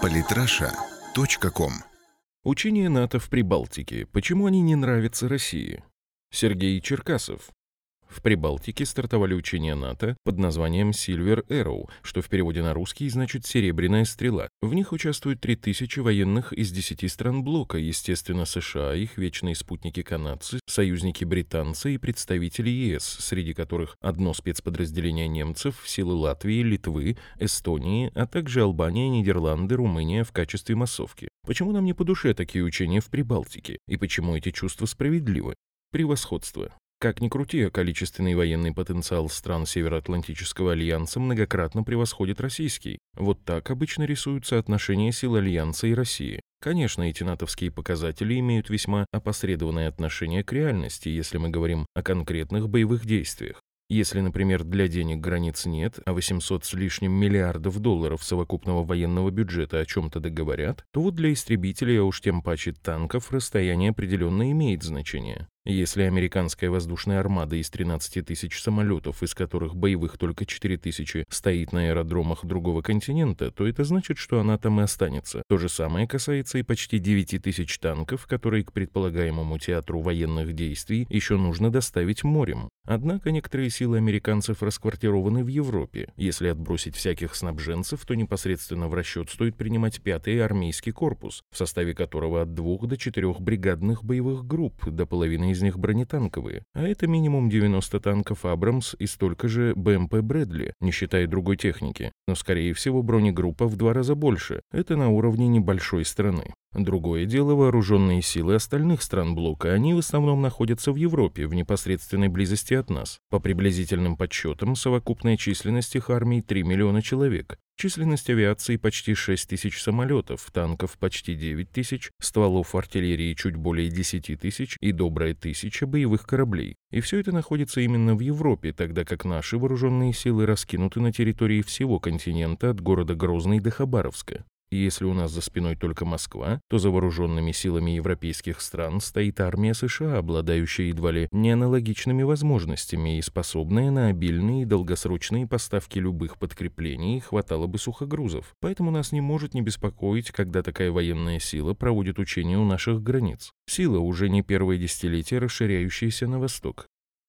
Политраша.ком Учения НАТО в Прибалтике. Почему они не нравятся России? Сергей Черкасов. В Прибалтике стартовали учения НАТО под названием Silver Arrow, что в переводе на русский значит «серебряная стрела». В них участвуют 3000 военных из 10 стран блока, естественно, США, их вечные спутники-канадцы, союзники британцы и представители ЕС, среди которых одно спецподразделение немцев, силы Латвии, Литвы, Эстонии, а также Албания, Нидерланды, Румыния в качестве массовки. Почему нам не по душе такие учения в Прибалтике? И почему эти чувства справедливы? Превосходство. Как ни крути, а количественный военный потенциал стран Североатлантического альянса многократно превосходит российский. Вот так обычно рисуются отношения сил альянса и России. Конечно, эти натовские показатели имеют весьма опосредованное отношение к реальности, если мы говорим о конкретных боевых действиях. Если, например, для денег границ нет, а 800 с лишним миллиардов долларов совокупного военного бюджета о чем-то договорят, то вот для истребителей, а уж тем паче танков, расстояние определенно имеет значение. Если американская воздушная армада из 13 тысяч самолетов, из которых боевых только 4 тысячи, стоит на аэродромах другого континента, то это значит, что она там и останется. То же самое касается и почти 9 тысяч танков, которые к предполагаемому театру военных действий еще нужно доставить морем. Однако некоторые силы американцев расквартированы в Европе. Если отбросить всяких снабженцев, то непосредственно в расчет стоит принимать пятый армейский корпус, в составе которого от двух до четырех бригадных боевых групп, до половины из них бронетанковые, а это минимум 90 танков «Абрамс» и столько же БМП «Брэдли», не считая другой техники. Но, скорее всего, бронегруппа в два раза больше. Это на уровне небольшой страны. Другое дело вооруженные силы остальных стран блока, они в основном находятся в Европе, в непосредственной близости от нас. По приблизительным подсчетам, совокупная численность их армий 3 миллиона человек. Численность авиации почти 6 тысяч самолетов, танков почти 9 тысяч, стволов артиллерии чуть более 10 тысяч и добрая тысяча боевых кораблей. И все это находится именно в Европе, тогда как наши вооруженные силы раскинуты на территории всего континента от города Грозный до Хабаровска. И если у нас за спиной только Москва, то за вооруженными силами европейских стран стоит армия США, обладающая едва ли неаналогичными возможностями и способная на обильные и долгосрочные поставки любых подкреплений, хватало бы сухогрузов. Поэтому нас не может не беспокоить, когда такая военная сила проводит учения у наших границ. Сила уже не первое десятилетие, расширяющаяся на восток.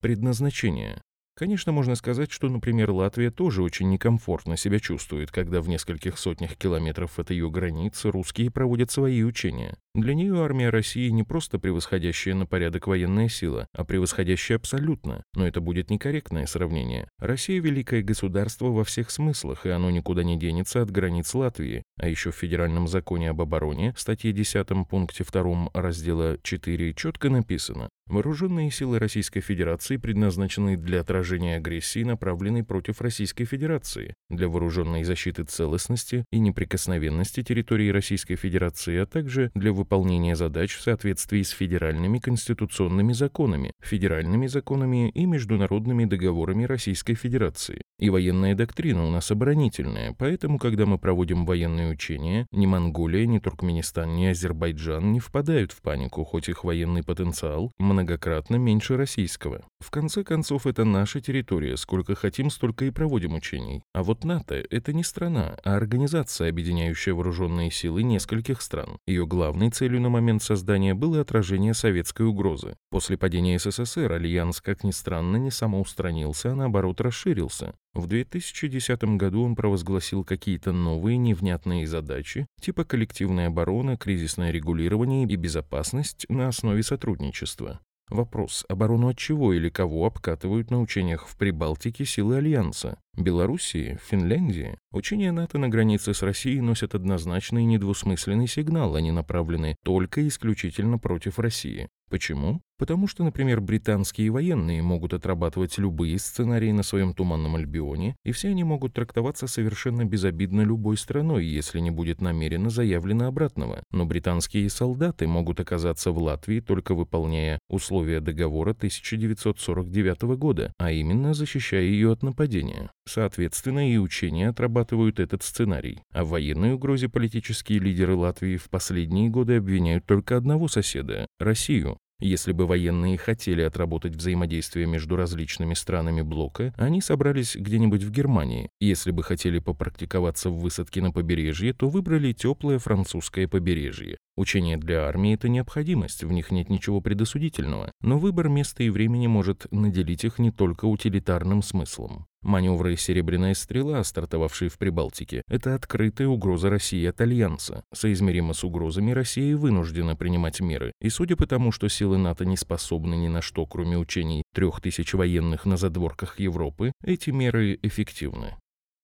Предназначение. Конечно, можно сказать, что, например, Латвия тоже очень некомфортно себя чувствует, когда в нескольких сотнях километров от ее границы русские проводят свои учения. Для нее армия России не просто превосходящая на порядок военная сила, а превосходящая абсолютно. Но это будет некорректное сравнение. Россия – великое государство во всех смыслах, и оно никуда не денется от границ Латвии. А еще в Федеральном законе об обороне, статье 10 пункте 2 раздела 4 четко написано Вооруженные силы Российской Федерации предназначены для отражения агрессии, направленной против Российской Федерации, для вооруженной защиты целостности и неприкосновенности территории Российской Федерации, а также для выполнения задач в соответствии с федеральными конституционными законами, федеральными законами и международными договорами Российской Федерации. И военная доктрина у нас оборонительная, поэтому, когда мы проводим военные учения, ни Монголия, ни Туркменистан, ни Азербайджан не впадают в панику, хоть их военный потенциал многократно меньше российского. В конце концов, это наша территория, сколько хотим, столько и проводим учений. А вот НАТО — это не страна, а организация, объединяющая вооруженные силы нескольких стран. Ее главной целью на момент создания было отражение советской угрозы. После падения СССР Альянс, как ни странно, не самоустранился, а наоборот расширился. В 2010 году он провозгласил какие-то новые невнятные задачи, типа коллективная оборона, кризисное регулирование и безопасность на основе сотрудничества. Вопрос, оборону от чего или кого обкатывают на учениях в Прибалтике силы Альянса? Белоруссии? Финляндии? Учения НАТО на границе с Россией носят однозначный и недвусмысленный сигнал, они направлены только и исключительно против России. Почему? Потому что, например, британские военные могут отрабатывать любые сценарии на своем Туманном Альбионе, и все они могут трактоваться совершенно безобидно любой страной, если не будет намеренно заявлено обратного. Но британские солдаты могут оказаться в Латвии, только выполняя условия договора 1949 года, а именно защищая ее от нападения. Соответственно, и учения отрабатывают этот сценарий. А в военной угрозе политические лидеры Латвии в последние годы обвиняют только одного соседа – Россию. Если бы военные хотели отработать взаимодействие между различными странами блока, они собрались где-нибудь в Германии. Если бы хотели попрактиковаться в высадке на побережье, то выбрали теплое французское побережье. Учения для армии – это необходимость, в них нет ничего предосудительного, но выбор места и времени может наделить их не только утилитарным смыслом. Маневры «Серебряная стрела», стартовавшие в Прибалтике, это открытая угроза России от Альянса. Соизмеримо с угрозами Россия вынуждена принимать меры. И судя по тому, что силы НАТО не способны ни на что, кроме учений трех тысяч военных на задворках Европы, эти меры эффективны.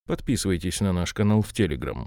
Подписывайтесь на наш канал в Телеграм.